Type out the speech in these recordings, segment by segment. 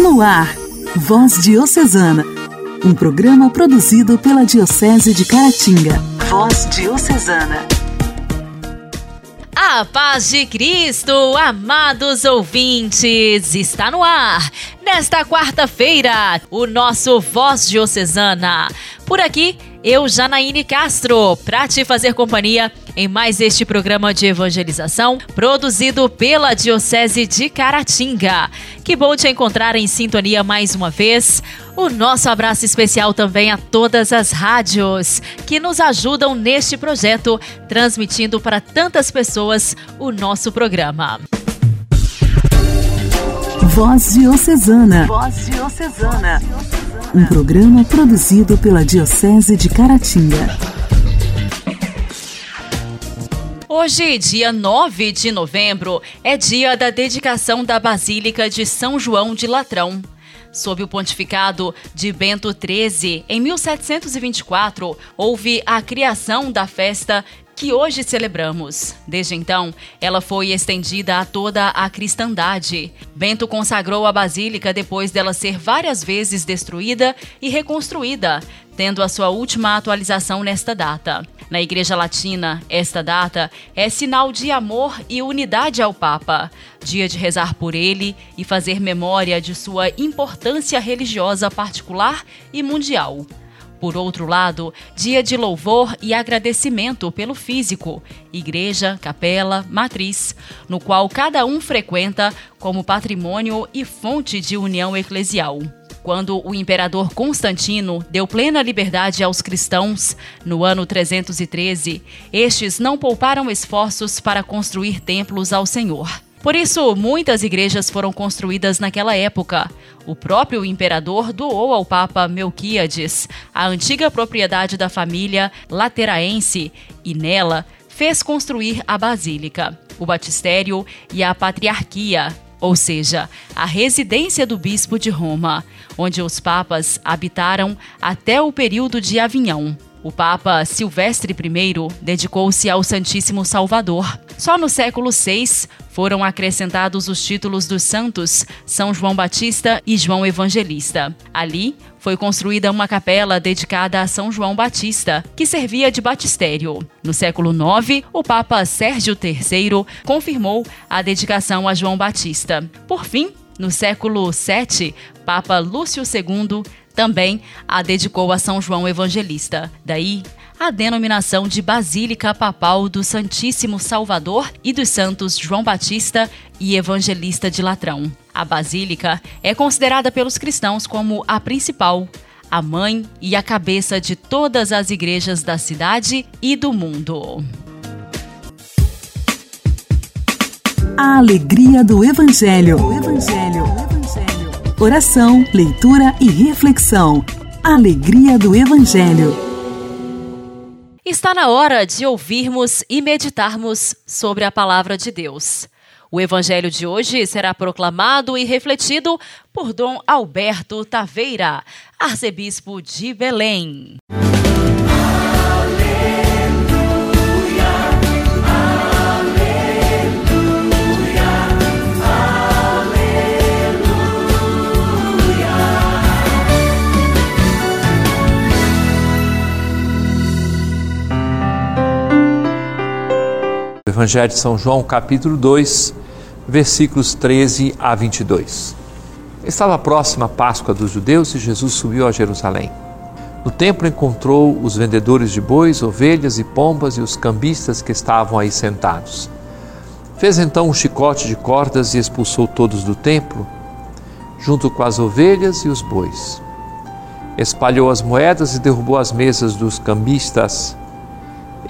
No ar, Voz Diocesana, um programa produzido pela Diocese de Caratinga. Voz Diocesana. A paz de Cristo, amados ouvintes, está no ar. Nesta quarta-feira, o nosso Voz Diocesana. Por aqui, eu, Janaíne Castro, para te fazer companhia em mais este programa de evangelização produzido pela Diocese de Caratinga. Que bom te encontrar em sintonia mais uma vez. O nosso abraço especial também a todas as rádios que nos ajudam neste projeto, transmitindo para tantas pessoas o nosso programa. Voz Diocesana. Voz Diocesana. Um programa produzido pela Diocese de Caratinga. Hoje, dia 9 de novembro, é dia da dedicação da Basílica de São João de Latrão. Sob o pontificado de Bento XIII, em 1724, houve a criação da festa que hoje celebramos. Desde então, ela foi estendida a toda a cristandade. Bento consagrou a basílica depois dela ser várias vezes destruída e reconstruída, tendo a sua última atualização nesta data. Na Igreja Latina, esta data é sinal de amor e unidade ao Papa, dia de rezar por ele e fazer memória de sua importância religiosa particular e mundial. Por outro lado, dia de louvor e agradecimento pelo físico, igreja, capela, matriz, no qual cada um frequenta como patrimônio e fonte de união eclesial. Quando o imperador Constantino deu plena liberdade aos cristãos, no ano 313, estes não pouparam esforços para construir templos ao Senhor. Por isso, muitas igrejas foram construídas naquela época. O próprio imperador doou ao Papa Melquíades a antiga propriedade da família lateraense e nela fez construir a basílica, o batistério e a patriarquia, ou seja, a residência do bispo de Roma, onde os papas habitaram até o período de Avignon. O Papa Silvestre I dedicou-se ao Santíssimo Salvador. Só no século VI foram acrescentados os títulos dos santos São João Batista e João Evangelista. Ali foi construída uma capela dedicada a São João Batista, que servia de batistério. No século IX, o Papa Sérgio III confirmou a dedicação a João Batista. Por fim, no século VII, Papa Lúcio II também a dedicou a São João Evangelista. Daí a denominação de Basílica Papal do Santíssimo Salvador e dos Santos João Batista e Evangelista de Latrão. A basílica é considerada pelos cristãos como a principal, a mãe e a cabeça de todas as igrejas da cidade e do mundo. A alegria do Evangelho. Evangelho. Evangelho. Oração, leitura e reflexão. Alegria do Evangelho. Está na hora de ouvirmos e meditarmos sobre a palavra de Deus. O evangelho de hoje será proclamado e refletido por Dom Alberto Taveira, arcebispo de Belém. Evangelho de São João, capítulo 2, versículos 13 a 22. Estava próxima a Páscoa dos judeus e Jesus subiu a Jerusalém. No templo encontrou os vendedores de bois, ovelhas e pombas e os cambistas que estavam aí sentados. Fez então um chicote de cordas e expulsou todos do templo, junto com as ovelhas e os bois. Espalhou as moedas e derrubou as mesas dos cambistas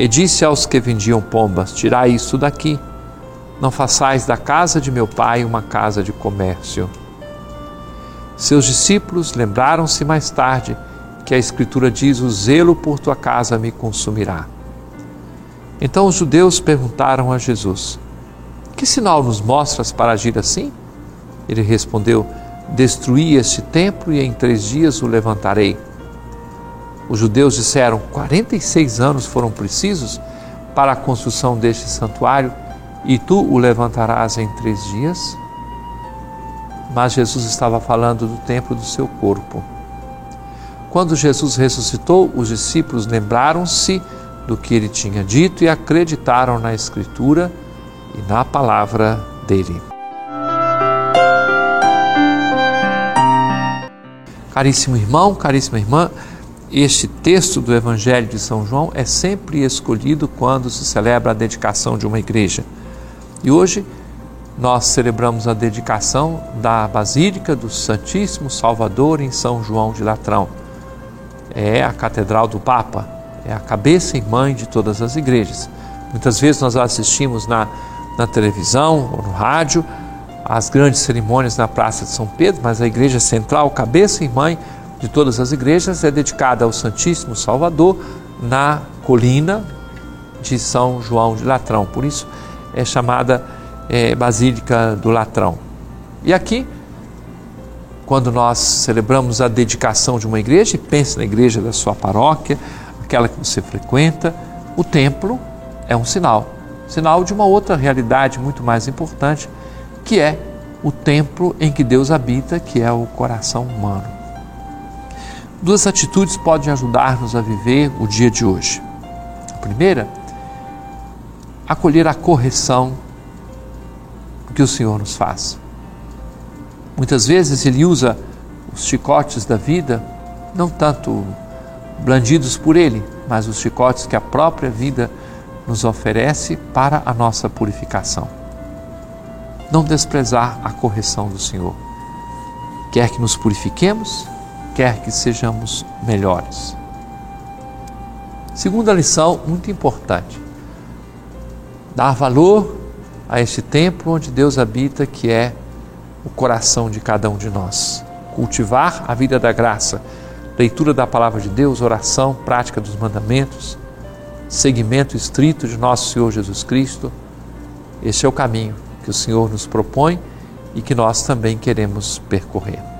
e disse aos que vendiam pombas: Tirai isso daqui, não façais da casa de meu pai uma casa de comércio. Seus discípulos lembraram-se mais tarde que a Escritura diz: O zelo por tua casa me consumirá. Então os judeus perguntaram a Jesus: Que sinal nos mostras para agir assim? Ele respondeu: Destruí este templo e em três dias o levantarei. Os judeus disseram: 46 anos foram precisos para a construção deste santuário e tu o levantarás em três dias? mas Jesus estava falando do templo do seu corpo. Quando Jesus ressuscitou, os discípulos lembraram-se do que ele tinha dito e acreditaram na Escritura e na palavra dele. Caríssimo irmão, caríssima irmã, este texto do Evangelho de São João é sempre escolhido quando se celebra a dedicação de uma igreja. E hoje nós celebramos a dedicação da Basílica do Santíssimo Salvador em São João de Latrão. É a Catedral do Papa, é a cabeça e mãe de todas as igrejas. Muitas vezes nós assistimos na, na televisão ou no rádio as grandes cerimônias na Praça de São Pedro, mas a igreja central, cabeça e mãe de todas as igrejas, é dedicada ao Santíssimo Salvador na colina de São João de Latrão. Por isso é chamada é, Basílica do Latrão. E aqui, quando nós celebramos a dedicação de uma igreja, pense na igreja da sua paróquia, aquela que você frequenta, o templo é um sinal sinal de uma outra realidade muito mais importante, que é o templo em que Deus habita, que é o coração humano. Duas atitudes podem ajudar-nos a viver o dia de hoje. A primeira, acolher a correção que o Senhor nos faz. Muitas vezes ele usa os chicotes da vida, não tanto blandidos por ele, mas os chicotes que a própria vida nos oferece para a nossa purificação. Não desprezar a correção do Senhor. Quer que nos purifiquemos, quer que sejamos melhores. Segunda lição muito importante: dar valor a este templo onde Deus habita, que é o coração de cada um de nós. Cultivar a vida da graça, leitura da palavra de Deus, oração, prática dos mandamentos, seguimento estrito de nosso Senhor Jesus Cristo. Este é o caminho que o Senhor nos propõe e que nós também queremos percorrer.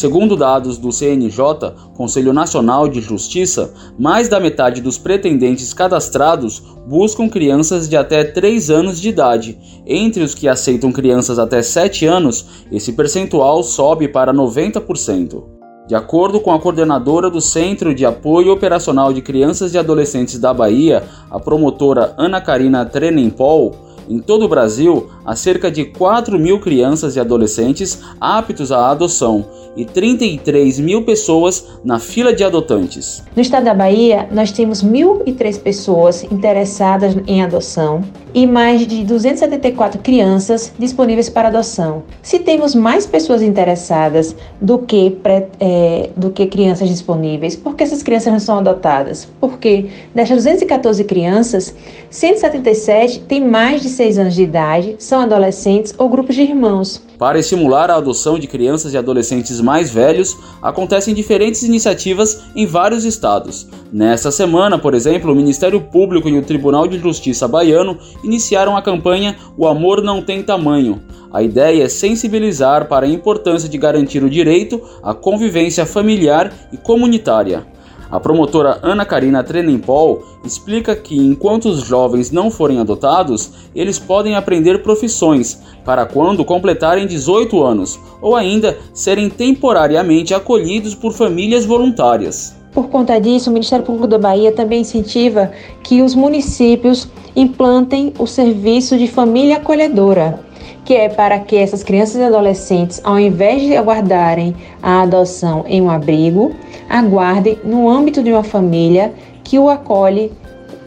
Segundo dados do CNJ, Conselho Nacional de Justiça, mais da metade dos pretendentes cadastrados buscam crianças de até 3 anos de idade. Entre os que aceitam crianças até 7 anos, esse percentual sobe para 90%. De acordo com a coordenadora do Centro de Apoio Operacional de Crianças e Adolescentes da Bahia, a promotora Ana Karina Trenempol, em todo o Brasil, há cerca de 4 mil crianças e adolescentes aptos à adoção e 33 mil pessoas na fila de adotantes. No estado da Bahia, nós temos 1.003 pessoas interessadas em adoção e mais de 274 crianças disponíveis para adoção. Se temos mais pessoas interessadas do que, é, do que crianças disponíveis, por que essas crianças não são adotadas? Porque dessas 214 crianças, 177 têm mais de 6 anos de idade, são adolescentes ou grupos de irmãos. Para estimular a adoção de crianças e adolescentes mais velhos, acontecem diferentes iniciativas em vários estados. Nesta semana, por exemplo, o Ministério Público e o Tribunal de Justiça baiano iniciaram a campanha O Amor Não Tem Tamanho. A ideia é sensibilizar para a importância de garantir o direito à convivência familiar e comunitária. A promotora Ana Karina Trenempol explica que enquanto os jovens não forem adotados, eles podem aprender profissões para quando completarem 18 anos ou ainda serem temporariamente acolhidos por famílias voluntárias. Por conta disso, o Ministério Público da Bahia também incentiva que os municípios implantem o serviço de família acolhedora, que é para que essas crianças e adolescentes, ao invés de aguardarem a adoção em um abrigo, aguardem no âmbito de uma família que o acolhe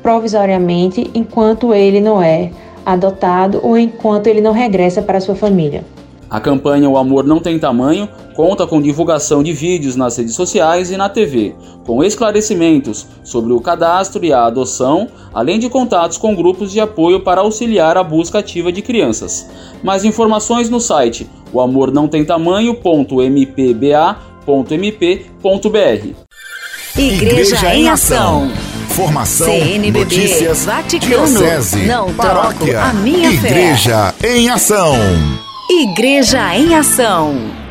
provisoriamente enquanto ele não é adotado ou enquanto ele não regressa para sua família. A campanha O Amor Não Tem Tamanho conta com divulgação de vídeos nas redes sociais e na TV, com esclarecimentos sobre o cadastro e a adoção, além de contatos com grupos de apoio para auxiliar a busca ativa de crianças. Mais informações no site oamornãotemtamanho.mpba.mp.br. Igreja em Ação. Formação, CNBB, notícias, Vaticano, diocese, não paróquia, a minha Igreja fé. em Ação. Igreja em Ação.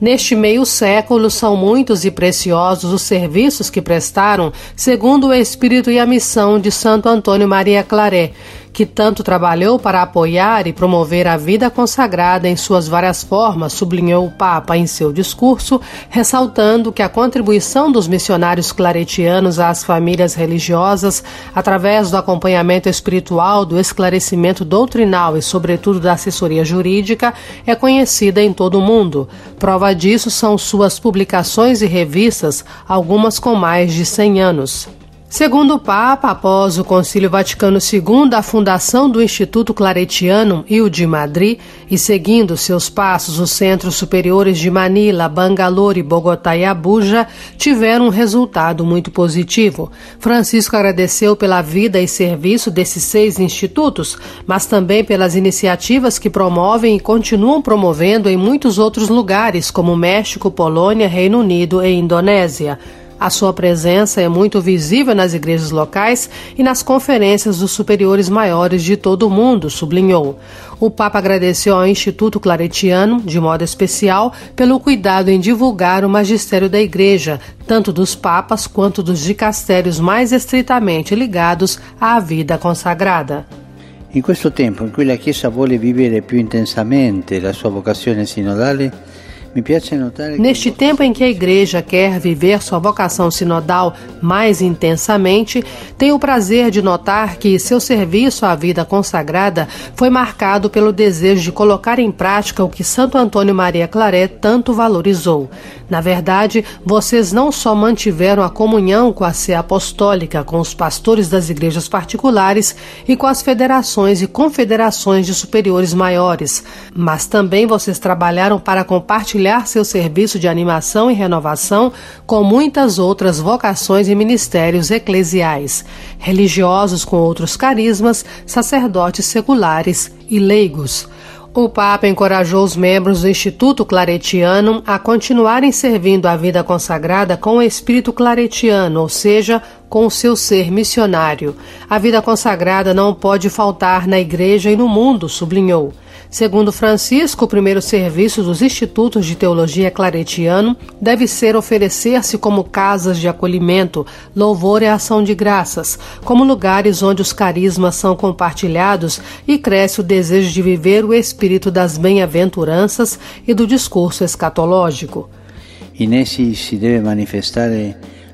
Neste meio século, são muitos e preciosos os serviços que prestaram, segundo o espírito e a missão de Santo Antônio Maria Claret, que tanto trabalhou para apoiar e promover a vida consagrada em suas várias formas, sublinhou o Papa em seu discurso, ressaltando que a contribuição dos missionários claretianos às famílias religiosas, através do acompanhamento espiritual, do esclarecimento doutrinal e, sobretudo, da assessoria jurídica, é conhecida em todo o mundo. Prova disso são suas publicações e revistas, algumas com mais de 100 anos. Segundo o Papa, após o Concílio Vaticano II, a fundação do Instituto Claretiano e o de Madrid, e seguindo seus passos, os centros superiores de Manila, Bangalore, Bogotá e Abuja tiveram um resultado muito positivo. Francisco agradeceu pela vida e serviço desses seis institutos, mas também pelas iniciativas que promovem e continuam promovendo em muitos outros lugares, como México, Polônia, Reino Unido e Indonésia. A sua presença é muito visível nas igrejas locais e nas conferências dos superiores maiores de todo o mundo, sublinhou. O Papa agradeceu ao Instituto Claretiano, de modo especial, pelo cuidado em divulgar o magistério da Igreja, tanto dos papas quanto dos dicastérios mais estritamente ligados à vida consagrada. In questo tempo in cui la Chiesa vuole vivere più intensamente la sua vocazione sinodale, Neste tempo em que a Igreja quer viver sua vocação sinodal mais intensamente, tenho o prazer de notar que seu serviço à vida consagrada foi marcado pelo desejo de colocar em prática o que Santo Antônio Maria Claret tanto valorizou. Na verdade, vocês não só mantiveram a comunhão com a Sé Apostólica, com os pastores das igrejas particulares e com as federações e confederações de superiores maiores, mas também vocês trabalharam para compartilhar compartilhar seu serviço de animação e renovação com muitas outras vocações e ministérios eclesiais, religiosos com outros carismas, sacerdotes seculares e leigos. O Papa encorajou os membros do Instituto Claretiano a continuarem servindo a vida consagrada com o espírito claretiano, ou seja, com o seu ser missionário. A vida consagrada não pode faltar na igreja e no mundo, sublinhou. Segundo Francisco, o primeiro serviço dos institutos de teologia claretiano deve ser oferecer-se como casas de acolhimento, louvor e ação de graças, como lugares onde os carismas são compartilhados e cresce o desejo de viver o espírito das bem-aventuranças e do discurso escatológico. E nesse se deve manifestar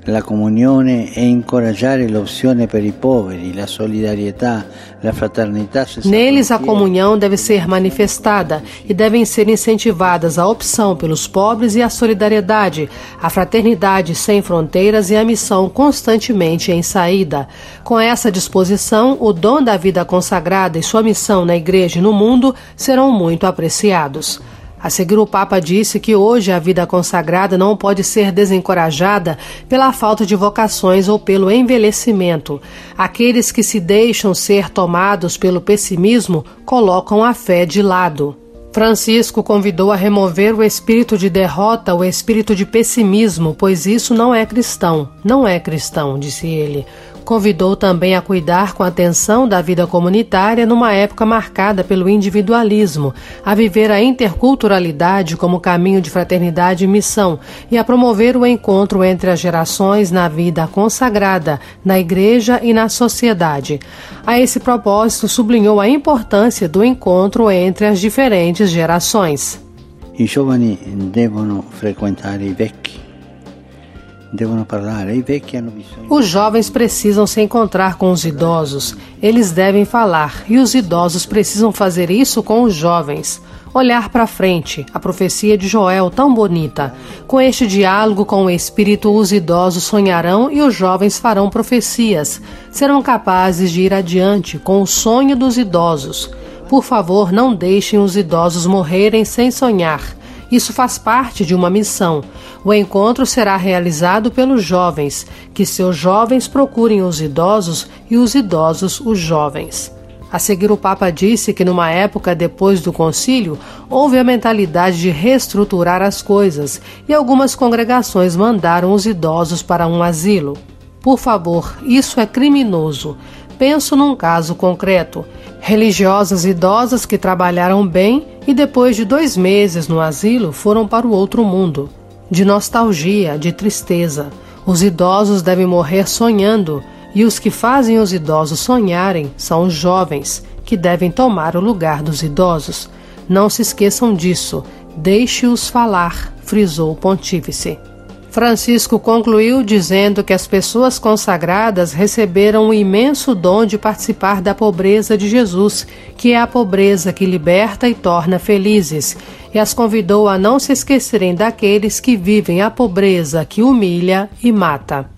la comunione e incoraggiare l'opzione per i poveri, la solidarietà, la fraternità. Neles a comunhão deve ser manifestada e devem ser incentivadas a opção pelos pobres e a solidariedade, a fraternidade sem fronteiras e a missão constantemente em saída. Com essa disposição, o dom da vida consagrada e sua missão na igreja e no mundo serão muito apreciados. A seguir, o Papa disse que hoje a vida consagrada não pode ser desencorajada pela falta de vocações ou pelo envelhecimento. Aqueles que se deixam ser tomados pelo pessimismo colocam a fé de lado. Francisco convidou a remover o espírito de derrota, o espírito de pessimismo, pois isso não é cristão. Não é cristão, disse ele. Convidou também a cuidar com atenção da vida comunitária numa época marcada pelo individualismo, a viver a interculturalidade como caminho de fraternidade e missão e a promover o encontro entre as gerações na vida consagrada, na igreja e na sociedade. A esse propósito, sublinhou a importância do encontro entre as diferentes gerações. I giovani devono frequentare i vecchi os jovens precisam se encontrar com os idosos. Eles devem falar e os idosos precisam fazer isso com os jovens. Olhar para frente, a profecia de Joel tão bonita. Com este diálogo com o Espírito, os idosos sonharão e os jovens farão profecias. Serão capazes de ir adiante com o sonho dos idosos. Por favor, não deixem os idosos morrerem sem sonhar. Isso faz parte de uma missão. O encontro será realizado pelos jovens, que seus jovens procurem os idosos e os idosos os jovens. A seguir, o Papa disse que, numa época depois do concílio, houve a mentalidade de reestruturar as coisas e algumas congregações mandaram os idosos para um asilo. Por favor, isso é criminoso. Penso num caso concreto. Religiosas idosas que trabalharam bem e depois de dois meses no asilo foram para o outro mundo. De nostalgia, de tristeza. Os idosos devem morrer sonhando, e os que fazem os idosos sonharem são os jovens, que devem tomar o lugar dos idosos. Não se esqueçam disso. Deixe-os falar, frisou o pontífice. Francisco concluiu dizendo que as pessoas consagradas receberam o imenso dom de participar da pobreza de Jesus, que é a pobreza que liberta e torna felizes, e as convidou a não se esquecerem daqueles que vivem a pobreza que humilha e mata.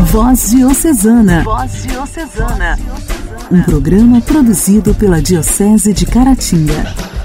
Voz Diocesana. Voz Diocesana. Um programa produzido pela Diocese de Caratinga.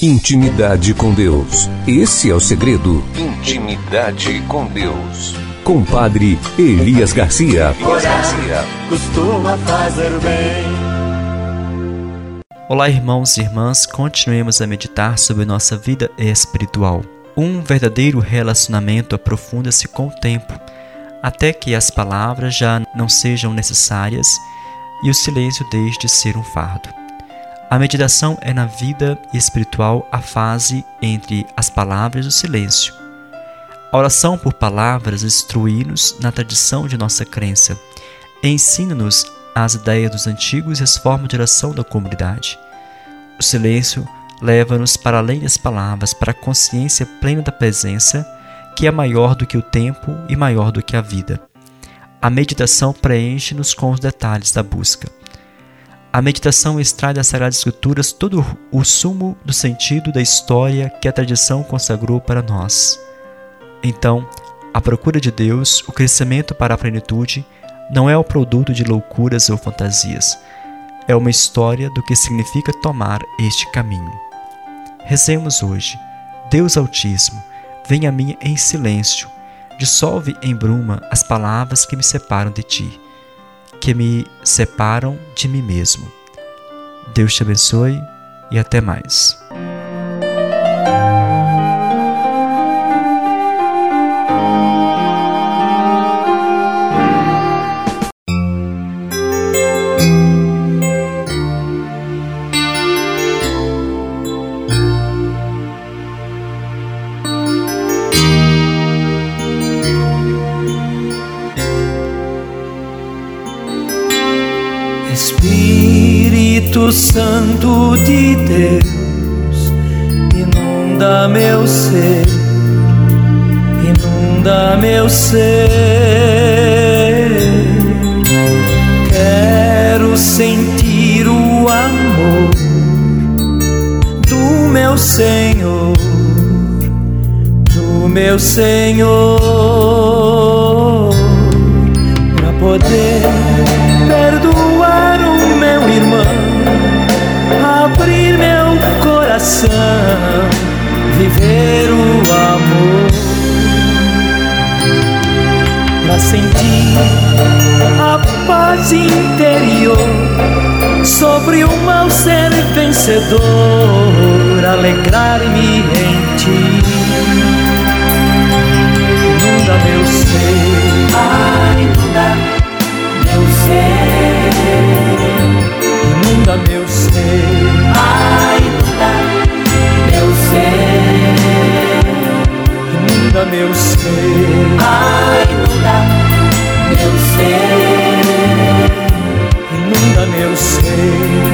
Intimidade com Deus. Esse é o segredo. Intimidade com Deus. Com Padre Elias Garcia. Elias Garcia. Costuma fazer bem. Olá, irmãos e irmãs. Continuemos a meditar sobre nossa vida espiritual. Um verdadeiro relacionamento aprofunda-se com o tempo, até que as palavras já não sejam necessárias e o silêncio deixe de ser um fardo. A meditação é na vida espiritual a fase entre as palavras e o silêncio. A oração por palavras instrui-nos na tradição de nossa crença, ensina-nos as ideias dos antigos e as formas de oração da comunidade. O silêncio leva-nos para além das palavras, para a consciência plena da presença, que é maior do que o tempo e maior do que a vida. A meditação preenche-nos com os detalhes da busca. A meditação extrai das Sagradas Escrituras todo o sumo do sentido da história que a tradição consagrou para nós. Então, a procura de Deus, o crescimento para a plenitude, não é o produto de loucuras ou fantasias. É uma história do que significa tomar este caminho. Rezemos hoje. Deus Altíssimo, vem a mim em silêncio, dissolve em bruma as palavras que me separam de ti que me separam de mim mesmo. Deus te abençoe e até mais. De Deus, inunda meu ser, inunda meu ser. Quero sentir o amor do meu Senhor, do meu Senhor, coração, viver o amor, pra sentir a paz interior, sobre o mal ser vencedor, alegrar-me em ti. Meu ser. Ai, inunda meu ser. Inunda meu ser.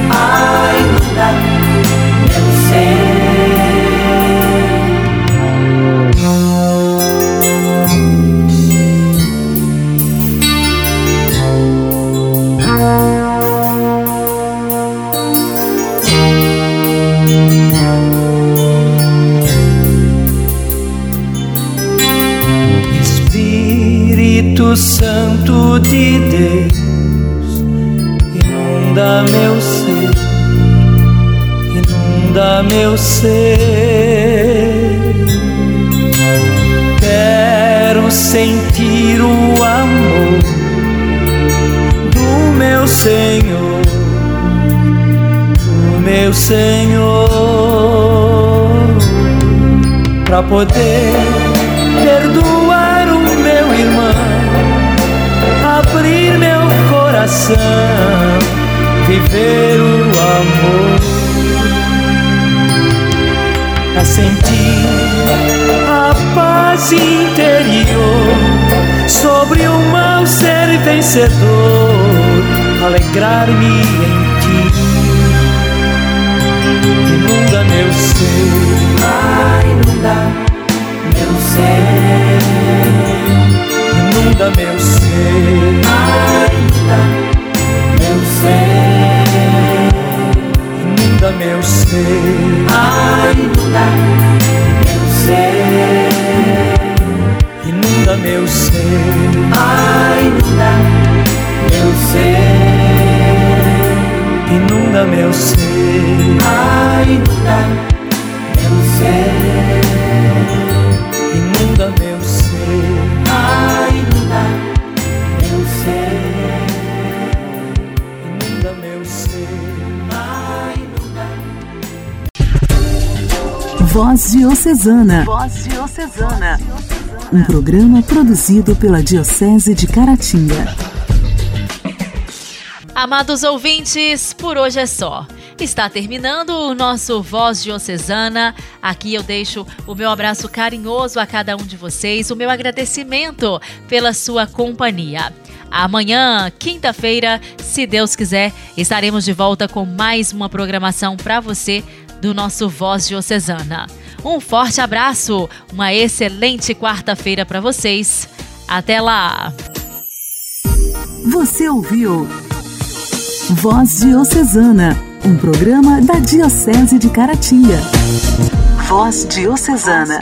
Poder perdoar o meu irmão abrir meu coração, viver o amor, a sentir a paz interior, sobre o mal ser vencedor, alegrar-me em ti. Inunda meu ser, meu ser inunda meu ser, inunda meu ser, inunda meu ser, inunda meu ser, inunda meu ser, inunda meu ser, inunda meu ser, Voz Diocesana. Voz Diocesana. Um programa produzido pela Diocese de Caratinga. Amados ouvintes, por hoje é só. Está terminando o nosso Voz Diocesana. Aqui eu deixo o meu abraço carinhoso a cada um de vocês, o meu agradecimento pela sua companhia. Amanhã, quinta-feira, se Deus quiser, estaremos de volta com mais uma programação para você do nosso Voz Diocesana. Um forte abraço, uma excelente quarta-feira para vocês. Até lá! Você ouviu Voz Diocesana, um programa da Diocese de Caratinga. Voz Diocesana.